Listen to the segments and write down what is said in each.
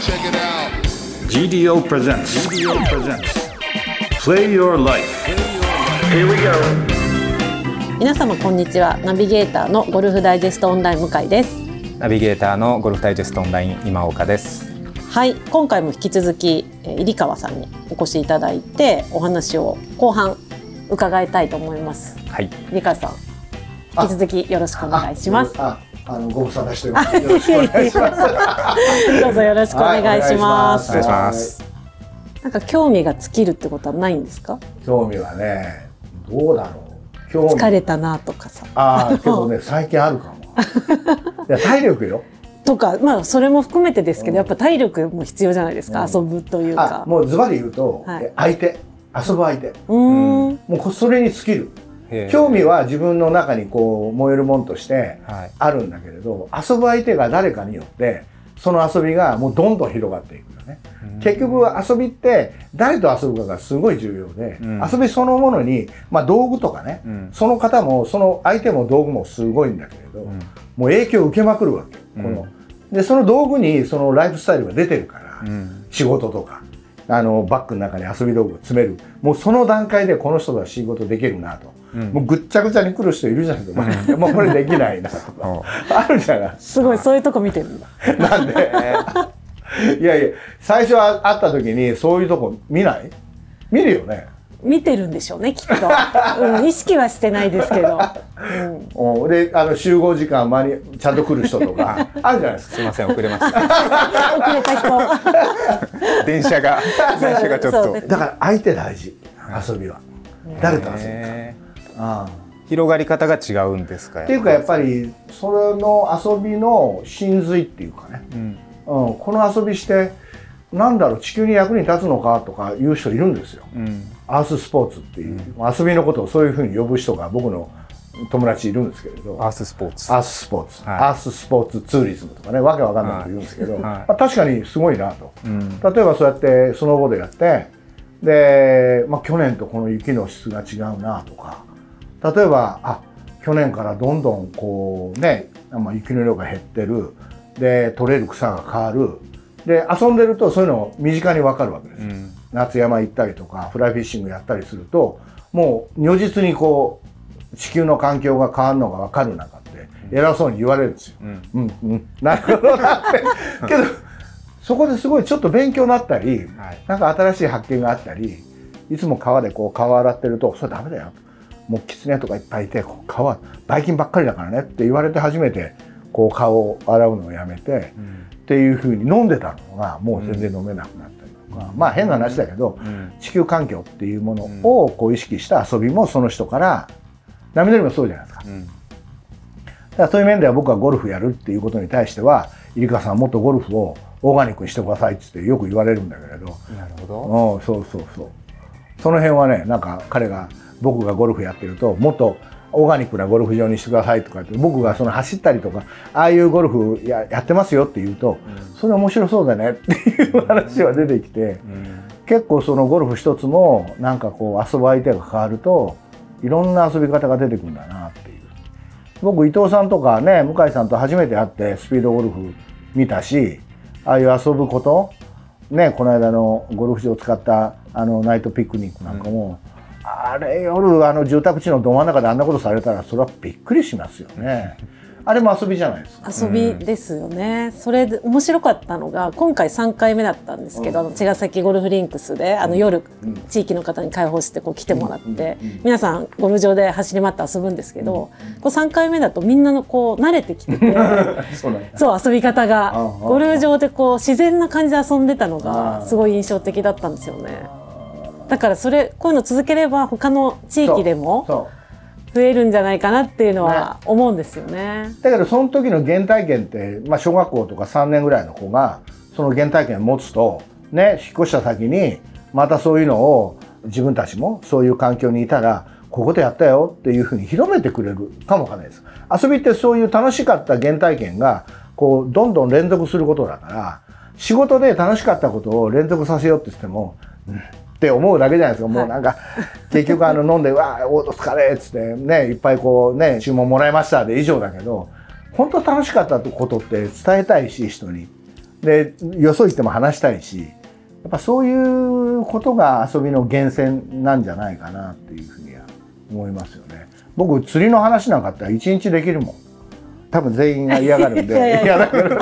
Check it out. GDO presents. GDO presents. Play Your Life. Here we go. 皆様こんにちはナビゲーターのゴルフダイジェストオンライン向井ですナビゲーターのゴルフダイジェストオンライン今岡です。はい今回も引き続きえー入川さんにお越しいただいてお話を後半伺いたいと思いますはい。入川さん引き続きよろしくお願いしますあ、あのご無沙汰してます。よろしくお願いします。どうぞよろしくお願いします、お願いします。なんか興味が尽きるってことはないんですか？興味はね、どうだろう。興味。疲れたなとかさああ、けどね、最近あるかも。いや、体力よ。とかまあそれも含めてですけど、やっぱ体力も必要じゃないですか、遊ぶというあか、もうズバリ言うと、はいえ相手、遊ぶ相手。うーんもうこそれに尽きる。興味は自分の中にこう燃えるもんとしてはい。あるんだけれど、遊ぶ相手が誰かによって、その遊びがもうどんどん広がっていくよね。結局遊びって誰と遊ぶかがすごい重要で、うん。遊びそのものに、まあ、道具とかね、うん。その方もその相手も道具もすごいんだけれど、うん。もう影響を受けまくるわけ、このでその道具にそのライフスタイルが出てるから、うん。仕事とかあのバッグの中に遊び道具を詰める。もうその段階でこの人が仕事できるなと、うん。もうぐっちゃぐちゃに来る人いるじゃないですか、もうこれできないな。とかおあるじゃない。すごいそういうとこ見てるんだ。なんで？いやいや最初は会った時にそういうとこ見ない？見るよね。見てるんでしょうねきっと、うん、意識はしてないですけど、うん、うん。であの集合時間間にちゃんと来る人とか。あるじゃないですか。すいません遅れました。遅れた人。電車が電車がちょっと。だから相手大事。遊びは。誰と遊ぶか広がり方が違うんですか。っていうかやっぱりそれの遊びの真髄っていうかね、うん。うん、この遊びしてなんだろう地球に役に立つのかとかいう人いるんですよ。うん。アーススポーツっていう、遊びのことをそういうふうに呼ぶ人が僕の友達いるんですけれど。アーススポーツ。アーススポーツ、はい。アーススポーツツーリズムとかねわけわかんないこと言うんですけど、はい。まあ、確かにすごいなと。うん。例えばそうやってスノーボードやって。で、まあ、去年とこの雪の質が違うなとか例えばあ去年からどんどんこうね、まあ、雪の量が減ってるで取れる草が変わるで遊んでるとそういうの身近に分かるわけですよ、うん。夏山行ったりとかフライフィッシングやったりするともう如実にこう地球の環境が変わるのが分かる中って偉そうに言われるんですよ。うん。うんうん、なるほどなって。けど、そこですごいちょっと勉強になったり、はいなんか新しい発見があったり、いつも川でこう川洗ってると、それダメだよ。もう狐とかいっぱいいて、こう川、ばい菌ばっかりだからねって言われて初めて、こう顔を洗うのをやめて、うん。っていうふうに飲んでたのが、もう全然飲めなくなったりとか、まあ変な話だけど、うん。地球環境っていうものをこう意識した遊びもその人から、波乗りもそうじゃないですか。うん。だからそういう面では僕はゴルフやるっていうことに対しては入川さんもっとゴルフをオーガニックにしてくださいってってよく言われるんだけれどなるほど。うんそうそうそうその辺はねなんか彼が僕がゴルフやってるともっとオーガニックなゴルフ場にしてくださいとかって僕がその走ったりとかああいうゴルフややってますよって言うと、それ面白そうだね っていう話は出てきて、うん。結構そのゴルフ一つもなんかこう遊ぶ相手が変わるといろんな遊び方が出てくるんだなっていう僕伊藤さんとかね向井さんと初めて会ってスピードゴルフ見たしああいう遊ぶことねこの間のゴルフ場を使ったあのナイトピクニックなんかも、あれ夜あの住宅地のど真ん中であんなことされたらそれはびっくりしますよね。あれも遊びじゃないですか。遊びですよね、それで面白かったのが今回3回目だったんですけど、あの茅ヶ崎ゴルフリンクスであの夜、地域の方に開放してこう来てもらって、皆さんゴルフ場で走り回って遊ぶんですけど、こう3回目だとみんなのこう慣れてきてて そう遊び方が。ゴルフ場でこう自然な感じで遊んでたのあがすごい印象的だったんですよね。だからそれこういうの続ければ他の地域でも増えるんじゃないかなっていうのは思うんですよね。だけどその時の原体験って、まあ、小学校とか3年ぐらいの子がその原体験を持つとね引っ越した先にまたそういうのを自分たちもそういう環境にいたらここでやったよっていうふうに広めてくれるかもわかんないです。遊びってそういう楽しかった原体験がこうどんどん連続することだから仕事で楽しかったことを連続させようって言っても、うんって思うだけじゃないですか。もうなんか、結局あの飲んで、わあ、お疲れっつってね、いっぱいこうね、注文もらいましたで以上だけど、本当楽しかったことって伝えたいし、人に。でよそ行っても話したいしやっぱそういうことが遊びの源泉なんじゃないかなっていうふうには思いますよね。僕釣りの話なんかあったら一日できるもん。多分全員が嫌がるんで。嫌がる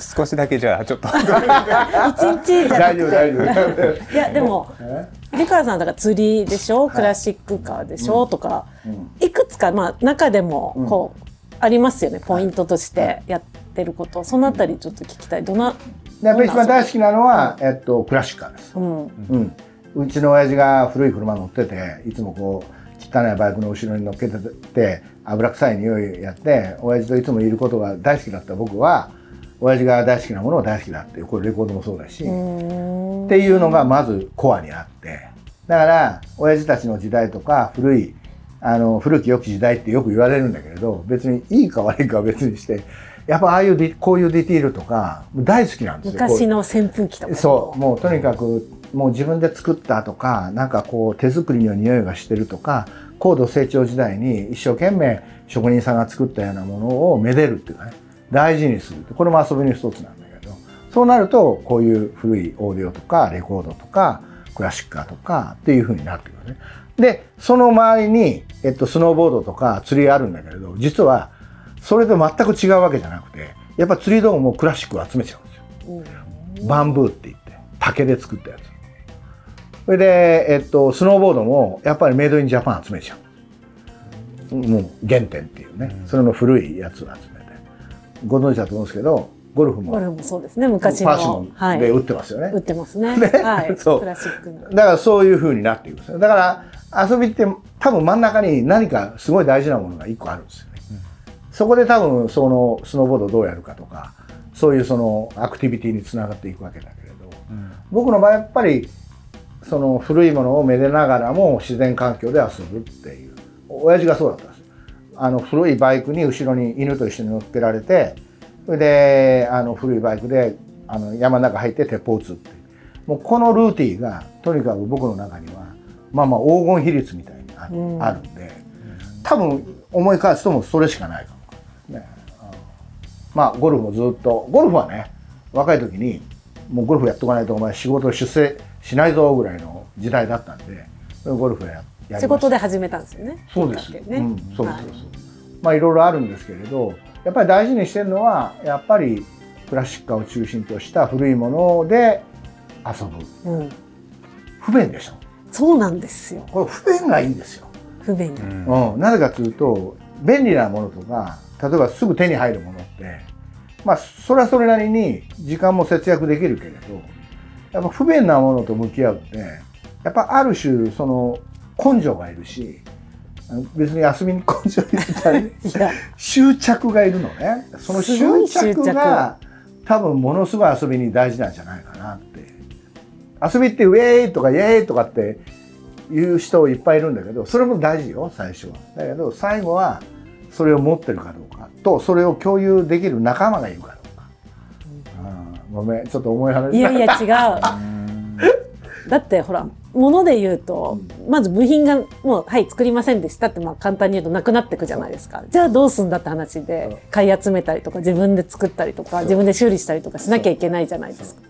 少しだけじゃあちょっと。一日じゃなく大丈夫大丈夫。ていやでもリカさんだから釣りでしょ？クラシックカーでしょ、とか、いくつかまあ中でもこう、ありますよねポイントとしてやってること、そのあたりちょっと聞きたい。どんなでやっぱり一番大好きなのは、えっと、クラシックカーです。うん。うん、うちの親父が古い車乗ってていつもこう汚いバイクの後ろに乗っけてて油臭い匂いやって親父といつもいることが大好きだった僕は親父が大好きなものを大好きだっていうこれレコードもそうだし、っていうのがまずコアにあって。だから親父たちの時代とか古いあの古き良き時代ってよく言われるんだけれど別にいいか悪いかは別にしてやっぱああいうこういうディティールとか大好きなんですよ。昔の扇風機とか。そう。もうとにかくもう自分で作ったとかなんかこう手作りの匂いがしてるとか高度成長時代に一生懸命職人さんが作ったようなものをめでるっていうかね大事にするこれも遊びの一つなんだけどそうなるとこういう古いオーディオとかレコードとかクラシックカーとかっていう風になってくるね。でその周りに、えっと、スノーボードとか釣りあるんだけれど実はそれと全く違うわけじゃなくてやっぱ釣り道具もクラシックを集めちゃうんですよ。バンブーって言って竹で作ったやつ。それで、えっと、スノーボードもやっぱりメイドインジャパン集めちゃう。もう原点っていうね、それの古いやつを集めて。ご存知だと思うんですけど、ゴルフもこれもそうですね昔パーシモのはいンで打ってますよね。売ってますねねはい そうクラシックのだからそういう風になっていくんですよ。だから遊びって多分真ん中に何かすごい大事なものが一個あるんですよね。そこで多分そのスノーボードをどうやるかとか、そういうそのアクティビティにつながっていくわけだけれど、僕の場合やっぱりその古いものをめでながらも自然環境で遊ぶっていう。親父がそうだったんです。あの古いバイクに後ろに犬と一緒に乗っけられて、それであの古いバイクであの山の中入って鉄砲撃つってもうこのルーティーがとにかく僕の中にはまあまあ黄金比率みたいにあ,、るんで多分思い返すともうそれしかないかも、ね。うんまあゴルフもずっとゴルフはね若い時にもうゴルフやっとかないとお前仕事出世しないぞぐらいの時代だったんでゴルフややりました仕事で始めたんですよねそうです。ねうん、そうそうそう。はいまあいろいろあるんですけれど、やっぱり大事にしてるのはやっぱりクラシックを中心とした古いもので遊ぶ。うん不便でしょ。そうなんですよこれ不便がいいんですよ。不便にうん。なぜかというと便利なものとか、例えばすぐ手に入るものって、まあそれはそれなりに時間も節約できるけれど、やっぱ不便なものと向き合うって、やっぱある種その根性がいるし、別に休みに根性入れたり、執着がいるのね。その執着が多分ものすごい遊びに大事なんじゃないかなって。遊びってウェーイとかイエーイとかって言う人いっぱいいるんだけどそれも大事よ最初は。だけど最後はそれを持ってるかどうか。とそれを共有できる仲間がいるかどうか、うん、ごめんちょっと重い話いやいや違うだってほら物で言うとまず部品がもうはい作りませんでしたってまあ簡単に言うとなくなってくじゃないですか。じゃあどうすんだって話で買い集めたりとか自分で作ったりとか自分で修理したりとかしなきゃいけないじゃないですか。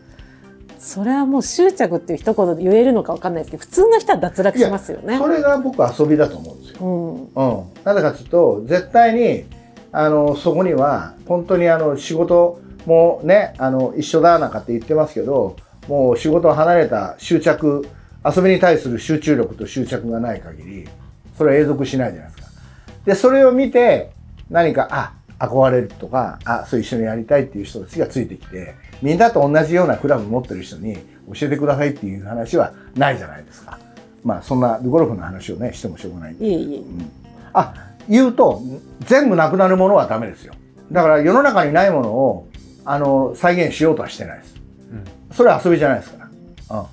それはもう執着っていう一言で言えるのかわかんないですけど普通の人は脱落しますよね。それが僕遊びだと思うんですよ。うん。うん、なぜかというと絶対にあのそこには本当にあの仕事もねあの一緒だなんかって言ってますけどもう仕事を離れた執着遊びに対する集中力と執着がない限りそれは永続しないじゃないですか。でそれを見て何かあ憧れるとかあそう一緒にやりたいっていう人たちがついてきてみんなと同じようなクラブ持ってる人に教えてくださいっていう話はないじゃないですか。まあそんなゴルフの話をねしてもしょうがないんで。いえいえ。あ言うと全部なくなるものはダメですよ。だから世の中にないものをあの再現しようとはしてないです、それは遊びじゃないですから、うん、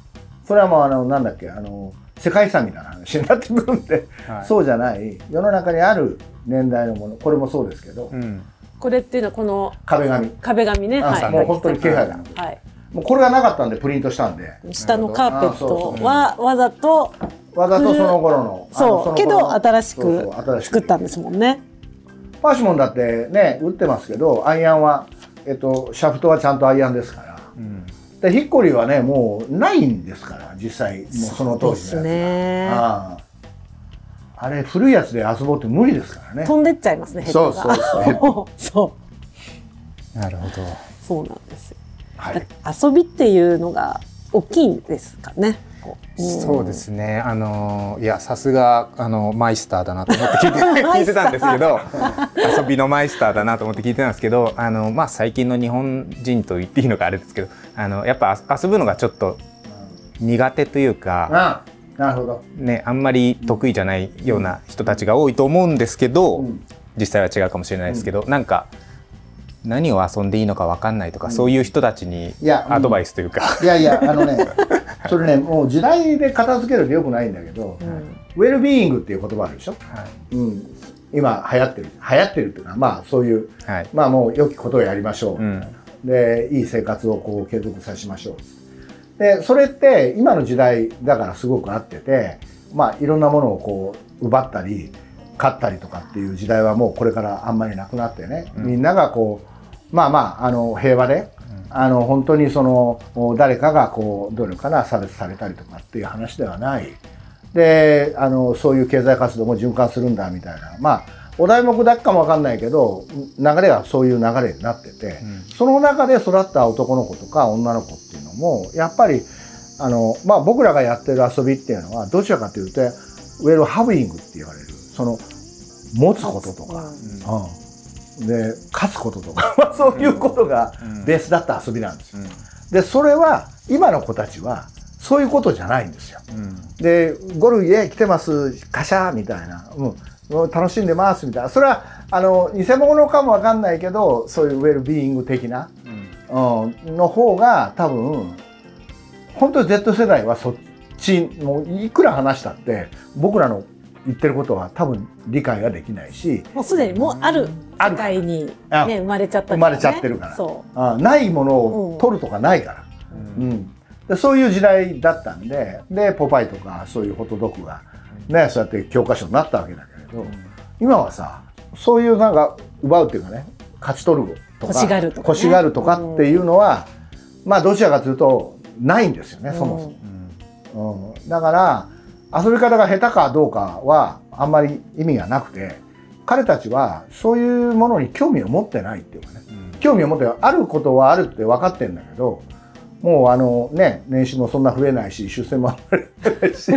それはもうあのなんだっけあの世界遺産みたいな話になってくるんで、はい。そうじゃない。世の中にある年代のものこれもそうですけど、うん。これっていうのはこの壁紙。壁紙ね。あはい。もう本当に気配がはい。もうこれがなかったんでプリントしたんで。下のカーペットはわざとわざとその頃のそう。けど新しくそうそう新しく。作ったんですもんね。パーシモンだってね売ってますけどアイアンはえっと、シャフトはちゃんとアイアンですから。うんでヒッコリーはねもうないんですから実際もうその当時ですのやつね。ああ。あれ古いやつで遊ぼうって無理ですからね。飛んでっちゃいますねヘッドが。そうそう。そう。そうなるほど。そうなんですよ。はい。遊びっていうのが大きいんですかねこううんそうですね。あのいやさすがあのマイスターだなと思って聞いて 聞いてたんですけど、遊びのマイスターだなと思って聞いてたんですけど、あのまあ最近の日本人と言っていいのかあれですけど、あのやっぱ遊ぶのがちょっと苦手というか、ああなるほど、ねあんまり得意じゃないような人たちが多いと思うんですけど、うん。実際は違うかもしれないですけど、なんか何を遊んでいいのかわかんないとか、そういう人たちにアドバイスというか、いやいやあのね それねもう時代で片付けるとよくないんだけど、うん。ウェルビーイングっていう言葉あるでしょ、はい。うん、今流行ってる。流行ってるっていうのはまあそういうはい。まあもう良きことをやりましょう、うん。でいい生活をこう継続させましょう。でそれって今の時代だからすごく合っててまあいろんなものをこう奪ったり勝ったりとかっていう時代はもうこれからあんまりなくなってね、うん。みんながこうまあまああの平和で、あの本当にその誰かがこうどういうのかな差別されたりとかっていう話ではない。であのそういう経済活動も循環するんだみたいな。まあお題目だけかもわかんないけど流れはそういう流れになってて、その中で育った男の子とか女の子っていうのもやっぱりあの、まあ、僕らがやってる遊びっていうのはどちらかというとウェルハブイングって言われるその持つこととか、うん、で勝つこととか。まあそういうことがベースだった遊びなんですよ。でそれは今の子たちはそういうことじゃないんですよ。でゴルフへ来てますカシャーみたいな、うん、楽しんでますみたいな。それはあの偽物かもわかんないけどそういうウェルビーイング的な、うん、の方が多分本当に Z 世代はそっちもういくら話したって僕らの言ってることは多分理解ができないし。もうすでにもうあるある世界に、あね、生まれちゃったね、生まれちゃってるから。そあないものを取るとかないから、うん。でそういう時代だったんででポパイとかそういうホットドッグが、ね、そうやって教科書になったわけだけれど、今はさそういうなんか奪うっていうかね勝ち取るとか欲しがるとかね。欲しがるとかっていうのは、まあどちらかというとないんですよねそもそも。うん、だから遊び方が下手かどうかはあんまり意味がなくて彼たちはそういうものに興味を持ってないっていうかね。興味を持ってあることはあるって分かってるんだけどもうあのね年収もそんな増えないし出世もあんまりないし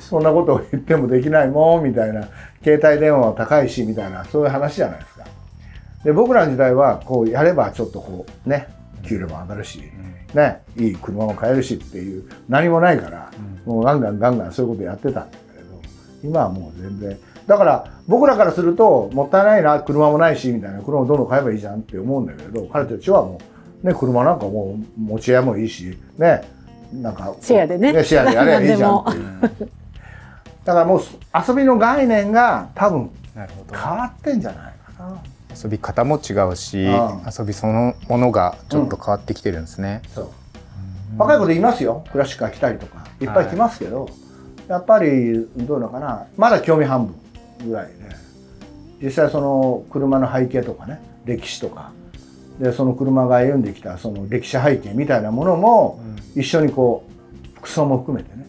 そんなことを言ってもできないもんみたいな携帯電話は高いしみたいなそういう話じゃないですか。で僕らの時代はこうやればちょっとこうね給料も上がるし、ね、いい車も買えるしっていう何もないから、もうガンガンガンガンそういうことやってたんだけれど今はもう全然だから僕らからするともったいないな車もないしみたいな車をどんどん買えばいいじゃんって思うんだけれど彼たちはもう、ね、車なんかもう持ち屋もいいしねなんかシェアでね。シェアでやればいいじゃんっていう。だからもう遊びの概念が多分変わってんじゃないかな。遊び方も違うし、うん。遊びそのものがちょっと変わってきてるんですね。そう。若い子でいますよ。クラシックが来たりとか。いっぱい来ますけど、やっぱりどうのかな。まだ興味半分ぐらいで実際その車の背景とかね歴史とか。でその車が歩んできたその歴史背景みたいなものも一緒にこう服装も含めてね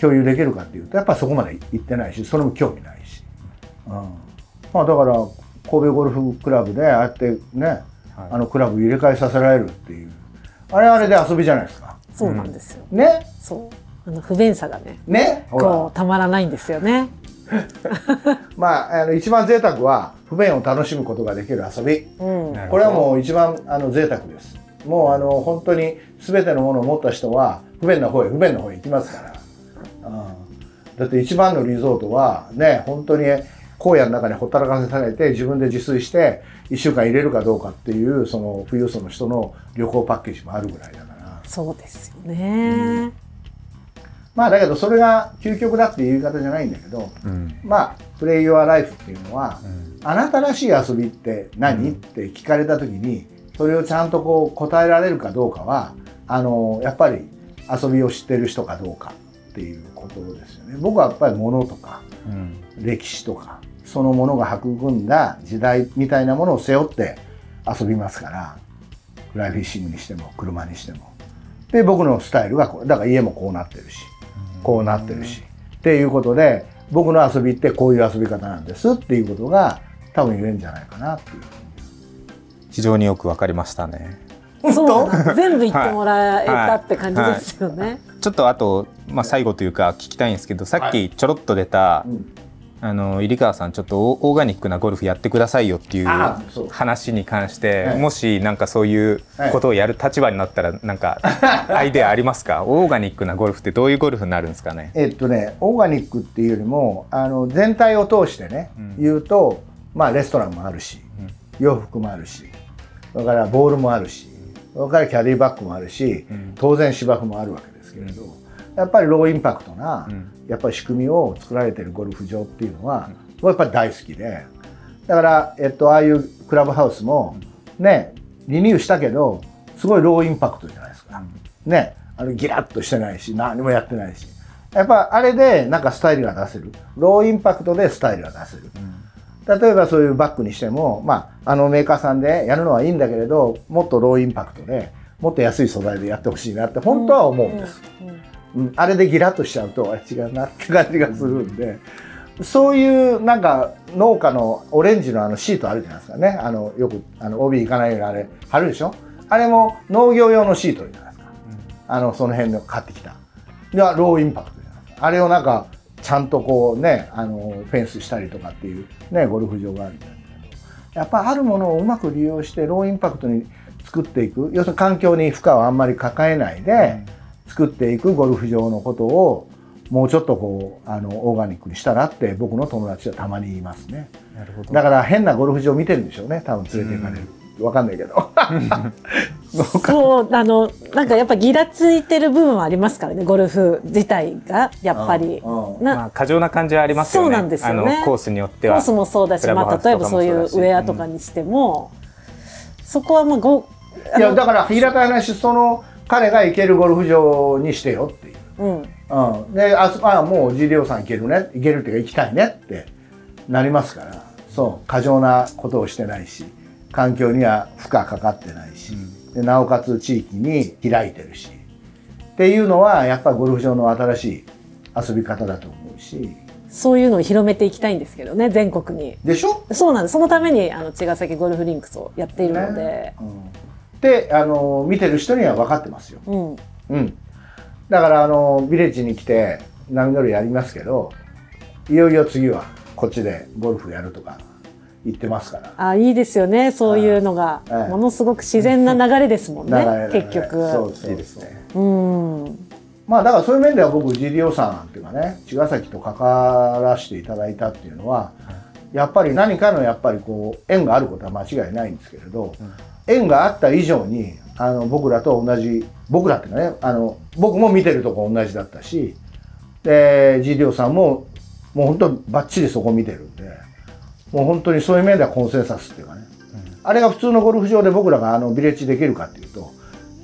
共有できるかっていうとやっぱりそこまで行ってないしそれも興味ないし、うん、まあだから神戸ゴルフクラブでああやってね、はい。あのクラブ入れ替えさせられるっていう。あれはあれで遊びじゃないですか。そうなんですよ、ね？そう。あの不便さがね。ね？ほこらうたまらないんですよね まああの一番贅沢は不便を楽しむことができる遊び。うん。これはもう一番あの贅沢です。もうあの本当に全てのものを持った人は不便な方へ不便な方へ行きますから、うん、だって一番のリゾートはね本当に荒野の中にほったらかせされて自分で自炊して1週間入れるかどうかっていうその富裕層の人の旅行パッケージもあるぐらいだから。そうですよね、まあだけどそれが究極だっていう言い方じゃないんだけどうん。まあプレイユアライフっていうのは、うん。あなたらしい遊びって何、って聞かれた時にそれをちゃんとこう答えられるかどうかはあのやっぱり遊びを知ってる人かどうかっていうことですよね。僕はやっぱり物とかうん。歴史とかそのものが育んだ時代みたいなものを背負って遊びますからフライフィッシングにしても車にしても。で僕のスタイルがこうだから家もこうなってるしこうなってるし。っていうことで僕の遊びってこういう遊び方なんですっていうことが多分言えるんじゃないかなっていう。非常によくわかりましたね。そう全部言ってもらえたって感じですよね。ちょっとあと、まあ、最後というか聞きたいんですけどさっきちょろっと出た、うんあの入川さんちょっとオオーガニックなゴルフやってくださいよっていう話に関してはい。もしなんかそういうことをやる立場になったらなんかアイデアありますか？オーガニックなゴルフってどういうゴルフになるんですかね？えっとねオーガニックっていうよりもあの全体を通してね、うん。言うとまあレストランもあるし、洋服もあるしそれからボールもあるしそれからキャディバッグもあるし、うん。当然芝生もあるわけですけれど、やっぱりローインパクトな、うん。やっぱり仕組みを作られてるゴルフ場っていうのは、やっぱり大好きで。だから、えっと、ああいうクラブハウスもねリニューしたけどすごいローインパクトじゃないですか。ねあのギラッとしてないし何もやってないし。やっぱあれでなんかスタイルが出せる。ローインパクトでスタイルが出せる。例えばそういうバッグにしても、まあ、あのメーカーさんでやるのはいいんだけれどもっとローインパクトでもっと安い素材でやってほしいなって本当は思うんです、うんうんうん、あれでギラッとしちゃうと違うなって感じがするんで、そういうなんか農家のオレンジのあのシートあるじゃないですかね。あのよくあの帯いかないようにあれ貼るでしょ？あれも農業用のシートじゃないですか、あのその辺の買ってきた。でローインパクトじゃないですか。あれをなんかちゃんとこうねあのフェンスしたりとかっていうねゴルフ場があるんだけどやっぱあるものをうまく利用してローインパクトに作っていく。要するに環境に負荷をあんまり抱えないで、作っていくゴルフ場のことをもうちょっとこうあのオーガニックにしたらって僕の友達はたまに言いますね。なるほど。だから変なゴルフ場見てるんでしょうね多分連れて行かれる、わかんないけど。そうあのなんかやっぱギラついてる部分はありますからねゴルフ自体がやっぱり。うんうん。なまあ過剰な感じはありますよね。そうなんですよね。コースによっては。コースもそうだし、まあ、例えばそういうウェアとかにしても、そこはまあごいやだから平たい話その彼が行けるゴルフ場にしてよっていう。うん、うん、であそあもう G リオさん行けるね。行けるっていうか行きたいねってなりますから。そう。過剰なことをしてないし。環境には負荷かかってないし、でなおかつ地域に開いてるし。っていうのはやっぱりゴルフ場の新しい遊び方だと思うし。そういうのを広めていきたいんですけどね全国に。でしょ？そうなんです。そのためにあの茅ヶ崎ゴルフリンクスをやっているので、うん、であの見てる人には分かってますよ。うん、うん、だからあのビレッジに来て波乗りやりますけどいよいよ次はこっちでゴルフやるとか言ってますから。あいいですよね。そういうのが、はいものすごく自然な流れですもんね、流れ流れ結局。そうそうですね。うん。まあだからそういう面では僕 G リオさんっていうかね茅ヶ崎と関わらせていただいたっていうのはやっぱり何かのやっぱりこう縁があることは間違いないんですけれど、縁があった以上にあの僕らと同じ僕らっていうかねあの僕も見てるとこ同じだったしで G リオさんももう本当バッチリそこ見てるんでもう本当にそういう面ではコンセンサスっていうかね、あれが普通のゴルフ場で僕らがあのビレッジできるかっていうと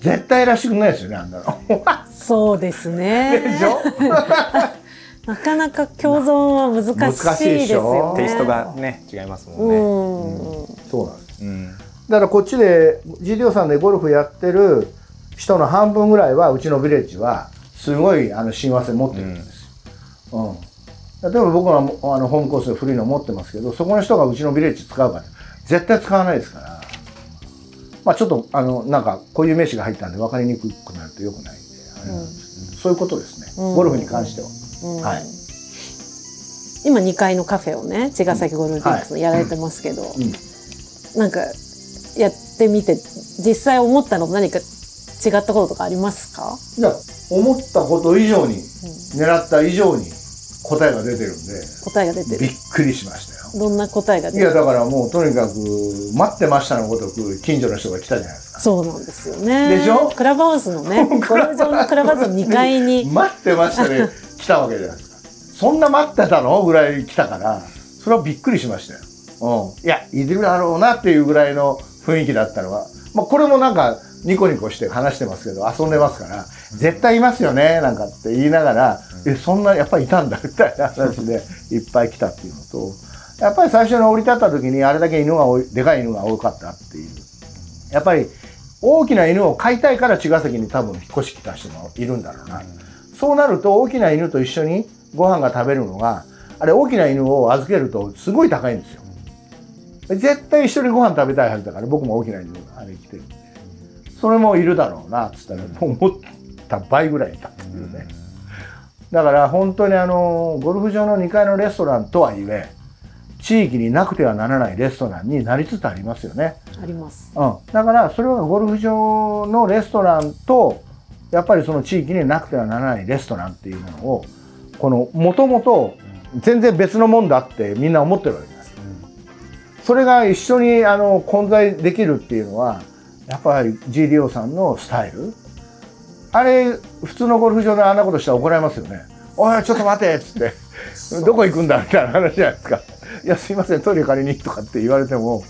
絶対らしくないですよねあんなの。そうですね。でしょ？なかなか共存は難しいですよね。テイストがね違いますもんね、うん、そうなんです。うんだからこっちでリオさんでゴルフやってる人の半分ぐらいはうちのビレッジはすごいあの親和性持ってるんです。よ。うん。例えば僕はあのホームコースで古いの持ってますけどそこの人がうちのビレッジ使うか絶対使わないですから。まあちょっとあのなんかこういう名詞が入ったんで分かりにくくなるとよくないんであれなんそういうことですね、うん。ゴルフに関しては。うん。はい。今2階のカフェをね茅ヶ崎ゴルフリンクスのやられてますけど、うん。なんかやってみて実際思ったの何か違ったこととかありますか？いや思ったこと以上に、狙った以上に答えが出てるんで答えが出てびっるくりしましたよ。どんな答えが出いやてるだからもうとにかく待ってましたのごとく近所の人が来たじゃないですか。そうなんですよね。でしょ？クラブハウスのねゴルフ場のクラブハウスの2階に。待ってましたね。来たわけじゃないですか。そんな待ってたの？ぐらい来たからそれはびっくりしましたよ。うん、いやいるだろうなっていうぐらいの雰囲気だったのは、まあ、これもなんかニコニコして話してますけど遊んでますから絶対いますよねなんかって言いながら、えそんなやっぱりいたんだみたいな話でいっぱい来たっていうのとやっぱり最初に降り立った時にあれだけ犬が多いでかい犬が多かったっていう。やっぱり大きな犬を飼いたいから茅ヶ崎に多分引っ越し来た人もいるんだろうな、そうなると大きな犬と一緒にご飯が食べるのがあれ大きな犬を預けるとすごい高いんですよ絶対一緒にご飯食べたいはずだから僕も大きな犬あれ来てるんでそれもいるだろうなっつったらもう思った倍ぐらいいたっていうねだから本当にあのゴルフ場の2階のレストランとはいえ地域になくてはならないレストランになりつつありますよね。あります。うん、だからそれはゴルフ場のレストランとやっぱりその地域になくてはならないレストランっていうものをこのもともと全然別のもんだってみんな思ってるわけです。それが一緒にあの混在できるっていうのはやっぱり GDO さんのスタイル？あれ普通のゴルフ場であんなことしたら怒られますよね。おいちょっと待てっつって。どこ行くんだ？みたいな話じゃないですか。いやすいません。トイレ借りにとかって言われても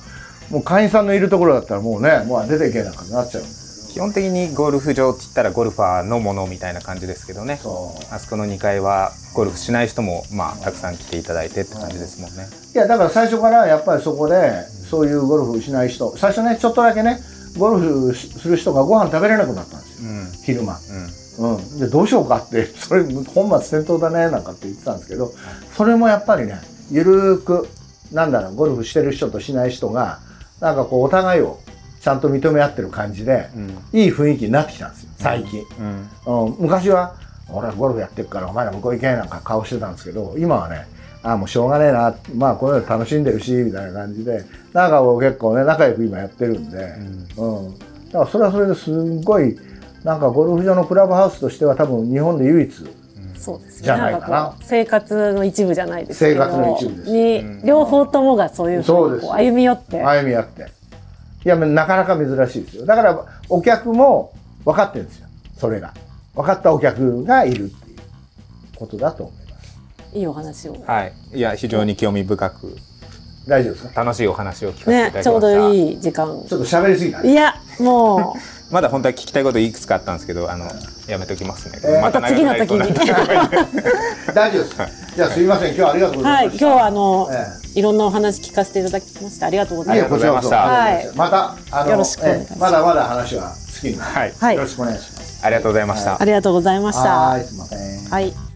もう会員さんのいるところだったらもうねもう出ていけなくなっちゃうんで。す基本的にゴルフ場って言ったらゴルファーのものみたいな感じですけどね。あそこの2階はゴルフしない人もまあたくさん来ていただいてって感じですもんね、いやだから最初からやっぱりそこでそういうゴルフしない人最初ねちょっとだけねゴルフする人がご飯食べれなくなったんですよ、うん。昼間。うん。うん、でどうしようかって それ本末転倒だねなんかって言ってたんですけどそれもやっぱりねゆるーくなんだろうゴルフしてる人としない人がなんかこうお互いをちゃんと認め合ってる感じで、いい雰囲気になってきたんですよ最近、うん。うん、昔は俺はゴルフやってるからお前ら向こう行けなんか顔してたんですけど今はねああもうしょうがねえなまあこういうの楽しんでるしみたいな感じでなんか結構ね仲良く今やってるんで、うん。だからそれはそれですんごいなんかゴルフ場のクラブハウスとしては多分日本で唯一そうですね。じゃないかな。生活の一部じゃないですけど。生活の一部ですに両方ともがそういうふそうです。うに歩み寄って。歩み合っていやなかなか珍しいですよ。だからお客も分かってるんですよ。それが。分かったお客が。いるっていうことだと思いますいいお話を。はい。いや非常に興味深く大丈夫ですか楽しいお話を聞かせていただきまし、た、ねちょうどいい時間。ちょっと喋りすぎたねいや、もまだ本当は聞きた。いこといくつかあったんですけどあのやめときますね、えーまた次の時に大丈夫ですじゃあすいません。今日はありがとうごう、はいい、ざました。今日はあの、えいろんなお話聞かせていただきましてありがとうございます。ありがとうございました。はい。またあのよろしくお願いします。ええ。まだまだ話は好きにはい、はい。よろしくお願いします。ありがとうございました、ありがとうございました。はーい。すいません。はい。